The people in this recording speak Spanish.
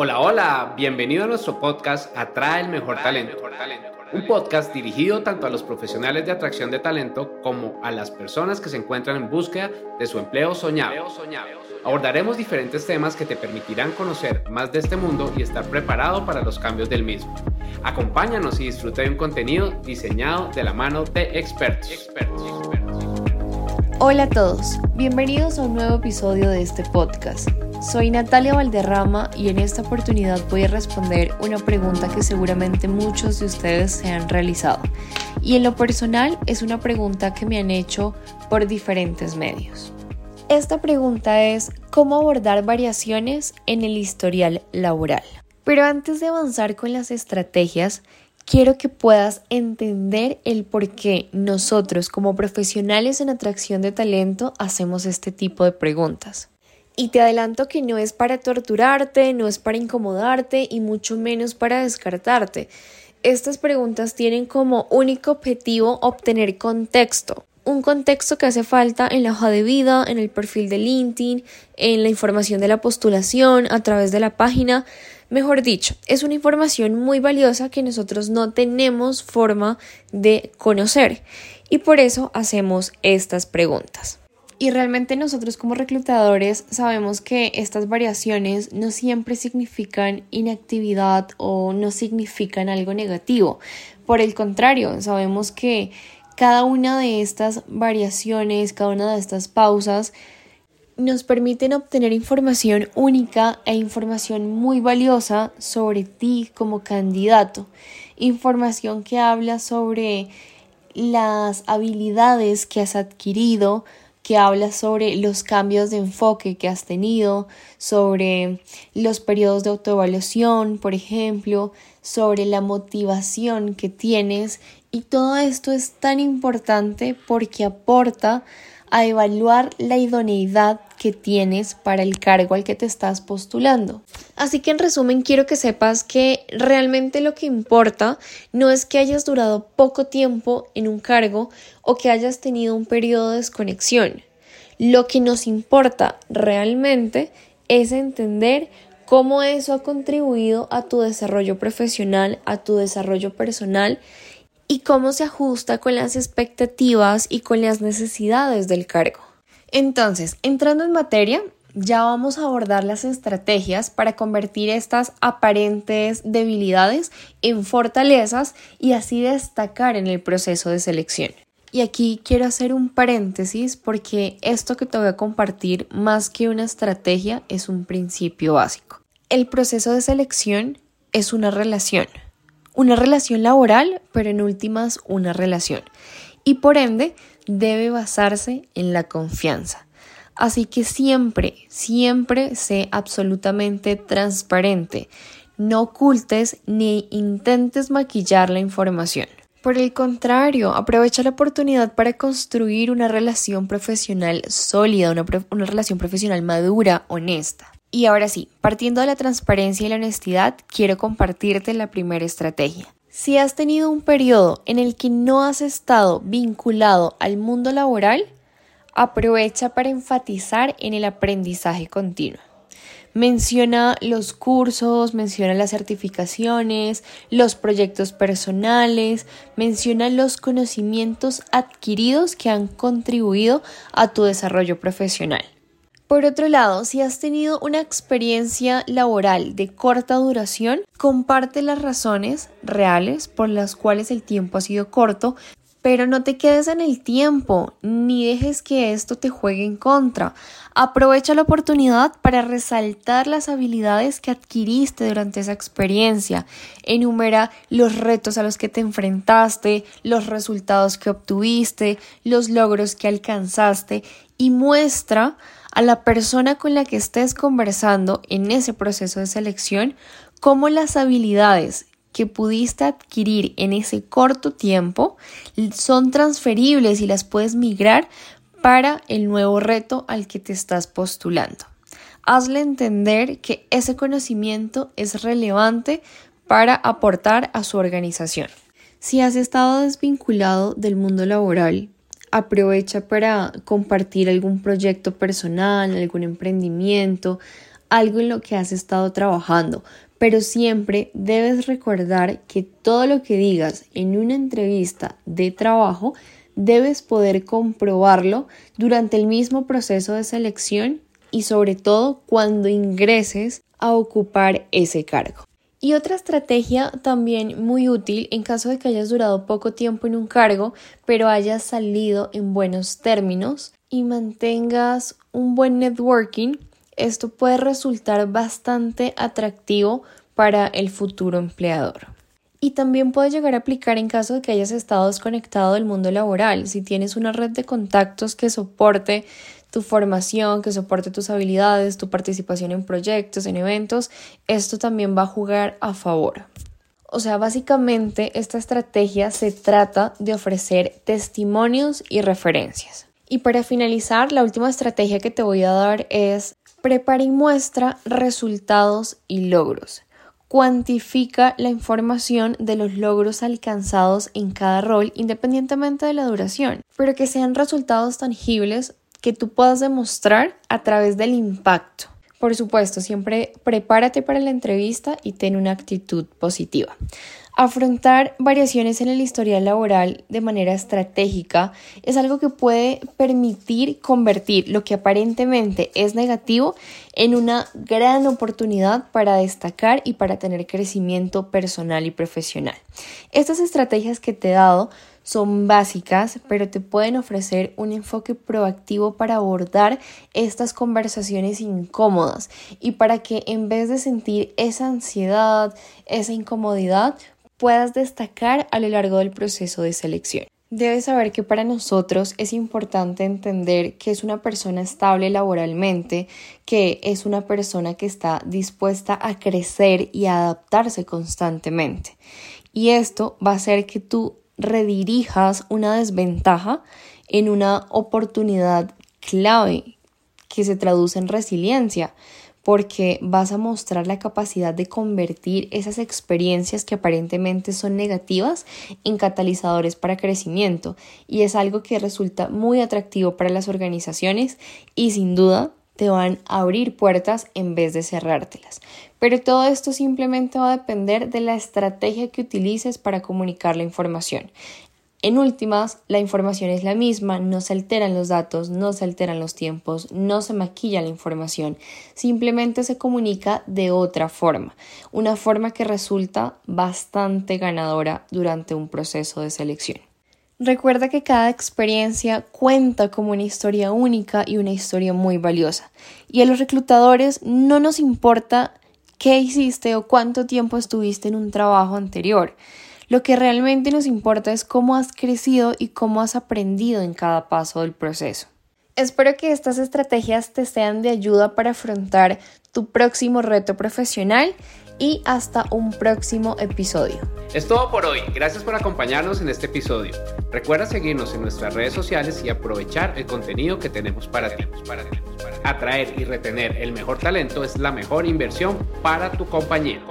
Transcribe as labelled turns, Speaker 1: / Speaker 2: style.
Speaker 1: Hola, hola, bienvenido a nuestro podcast Atrae el Mejor Talento. Un podcast dirigido tanto a los profesionales de atracción de talento como a las personas que se encuentran en búsqueda de su empleo soñado. Abordaremos diferentes temas que te permitirán conocer más de este mundo y estar preparado para los cambios del mismo. Acompáñanos y disfruta de un contenido diseñado de la mano de expertos.
Speaker 2: Hola a todos, bienvenidos a un nuevo episodio de este podcast. Soy Natalia Valderrama y en esta oportunidad voy a responder una pregunta que seguramente muchos de ustedes se han realizado. Y en lo personal es una pregunta que me han hecho por diferentes medios. Esta pregunta es ¿cómo abordar variaciones en el historial laboral? Pero antes de avanzar con las estrategias, quiero que puedas entender el por qué nosotros como profesionales en atracción de talento hacemos este tipo de preguntas. Y te adelanto que no es para torturarte, no es para incomodarte y mucho menos para descartarte. Estas preguntas tienen como único objetivo obtener contexto, un contexto que hace falta en la hoja de vida, en el perfil de LinkedIn, en la información de la postulación, a través de la página. Mejor dicho, es una información muy valiosa que nosotros no tenemos forma de conocer y por eso hacemos estas preguntas. Y realmente nosotros como reclutadores sabemos que estas variaciones no siempre significan inactividad o no significan algo negativo. Por el contrario, sabemos que cada una de estas variaciones, cada una de estas pausas nos permiten obtener información única e información muy valiosa sobre ti como candidato. Información que habla sobre las habilidades que has adquirido, que habla sobre los cambios de enfoque que has tenido, sobre los periodos de autoevaluación, por ejemplo, sobre la motivación que tienes. Y todo esto es tan importante porque aporta a evaluar la idoneidad que tienes para el cargo al que te estás postulando. Así que en resumen quiero que sepas que realmente lo que importa no es que hayas durado poco tiempo en un cargo o que hayas tenido un periodo de desconexión. Lo que nos importa realmente es entender cómo eso ha contribuido a tu desarrollo profesional, a tu desarrollo personal y cómo se ajusta con las expectativas y con las necesidades del cargo. Entonces, entrando en materia, ya vamos a abordar las estrategias para convertir estas aparentes debilidades en fortalezas y así destacar en el proceso de selección. Y aquí quiero hacer un paréntesis porque esto que te voy a compartir más que una estrategia es un principio básico. El proceso de selección es una relación una relación laboral, pero en últimas una relación. Y por ende debe basarse en la confianza. Así que siempre, siempre sé absolutamente transparente. No ocultes ni intentes maquillar la información. Por el contrario, aprovecha la oportunidad para construir una relación profesional sólida, una, una relación profesional madura, honesta. Y ahora sí, partiendo de la transparencia y la honestidad, quiero compartirte la primera estrategia. Si has tenido un periodo en el que no has estado vinculado al mundo laboral, aprovecha para enfatizar en el aprendizaje continuo. Menciona los cursos, menciona las certificaciones, los proyectos personales, menciona los conocimientos adquiridos que han contribuido a tu desarrollo profesional. Por otro lado, si has tenido una experiencia laboral de corta duración, comparte las razones reales por las cuales el tiempo ha sido corto, pero no te quedes en el tiempo, ni dejes que esto te juegue en contra. Aprovecha la oportunidad para resaltar las habilidades que adquiriste durante esa experiencia. Enumera los retos a los que te enfrentaste, los resultados que obtuviste, los logros que alcanzaste y muestra a la persona con la que estés conversando en ese proceso de selección cómo las habilidades que pudiste adquirir en ese corto tiempo son transferibles y las puedes migrar para el nuevo reto al que te estás postulando. Hazle entender que ese conocimiento es relevante para aportar a su organización. Si has estado desvinculado del mundo laboral aprovecha para compartir algún proyecto personal, algún emprendimiento, algo en lo que has estado trabajando, pero siempre debes recordar que todo lo que digas en una entrevista de trabajo debes poder comprobarlo durante el mismo proceso de selección y sobre todo cuando ingreses a ocupar ese cargo. Y otra estrategia también muy útil en caso de que hayas durado poco tiempo en un cargo, pero hayas salido en buenos términos y mantengas un buen networking, esto puede resultar bastante atractivo para el futuro empleador. Y también puede llegar a aplicar en caso de que hayas estado desconectado del mundo laboral. Si tienes una red de contactos que soporte tu formación, que soporte tus habilidades, tu participación en proyectos, en eventos, esto también va a jugar a favor. O sea, básicamente esta estrategia se trata de ofrecer testimonios y referencias. Y para finalizar, la última estrategia que te voy a dar es prepara y muestra resultados y logros. Cuantifica la información de los logros alcanzados en cada rol independientemente de la duración, pero que sean resultados tangibles que tú puedas demostrar a través del impacto. Por supuesto, siempre prepárate para la entrevista y ten una actitud positiva. Afrontar variaciones en el historial laboral de manera estratégica es algo que puede permitir convertir lo que aparentemente es negativo en una gran oportunidad para destacar y para tener crecimiento personal y profesional. Estas estrategias que te he dado son básicas, pero te pueden ofrecer un enfoque proactivo para abordar estas conversaciones incómodas y para que en vez de sentir esa ansiedad, esa incomodidad, puedas destacar a lo largo del proceso de selección. Debes saber que para nosotros es importante entender que es una persona estable laboralmente, que es una persona que está dispuesta a crecer y adaptarse constantemente. Y esto va a hacer que tú redirijas una desventaja en una oportunidad clave que se traduce en resiliencia porque vas a mostrar la capacidad de convertir esas experiencias que aparentemente son negativas en catalizadores para crecimiento y es algo que resulta muy atractivo para las organizaciones y sin duda te van a abrir puertas en vez de cerrártelas. Pero todo esto simplemente va a depender de la estrategia que utilices para comunicar la información. En últimas, la información es la misma, no se alteran los datos, no se alteran los tiempos, no se maquilla la información, simplemente se comunica de otra forma, una forma que resulta bastante ganadora durante un proceso de selección. Recuerda que cada experiencia cuenta como una historia única y una historia muy valiosa. Y a los reclutadores no nos importa qué hiciste o cuánto tiempo estuviste en un trabajo anterior. Lo que realmente nos importa es cómo has crecido y cómo has aprendido en cada paso del proceso. Espero que estas estrategias te sean de ayuda para afrontar tu próximo reto profesional y hasta un próximo episodio.
Speaker 1: Es todo por hoy. Gracias por acompañarnos en este episodio. Recuerda seguirnos en nuestras redes sociales y aprovechar el contenido que tenemos para ti. Atraer y retener el mejor talento es la mejor inversión para tu compañía.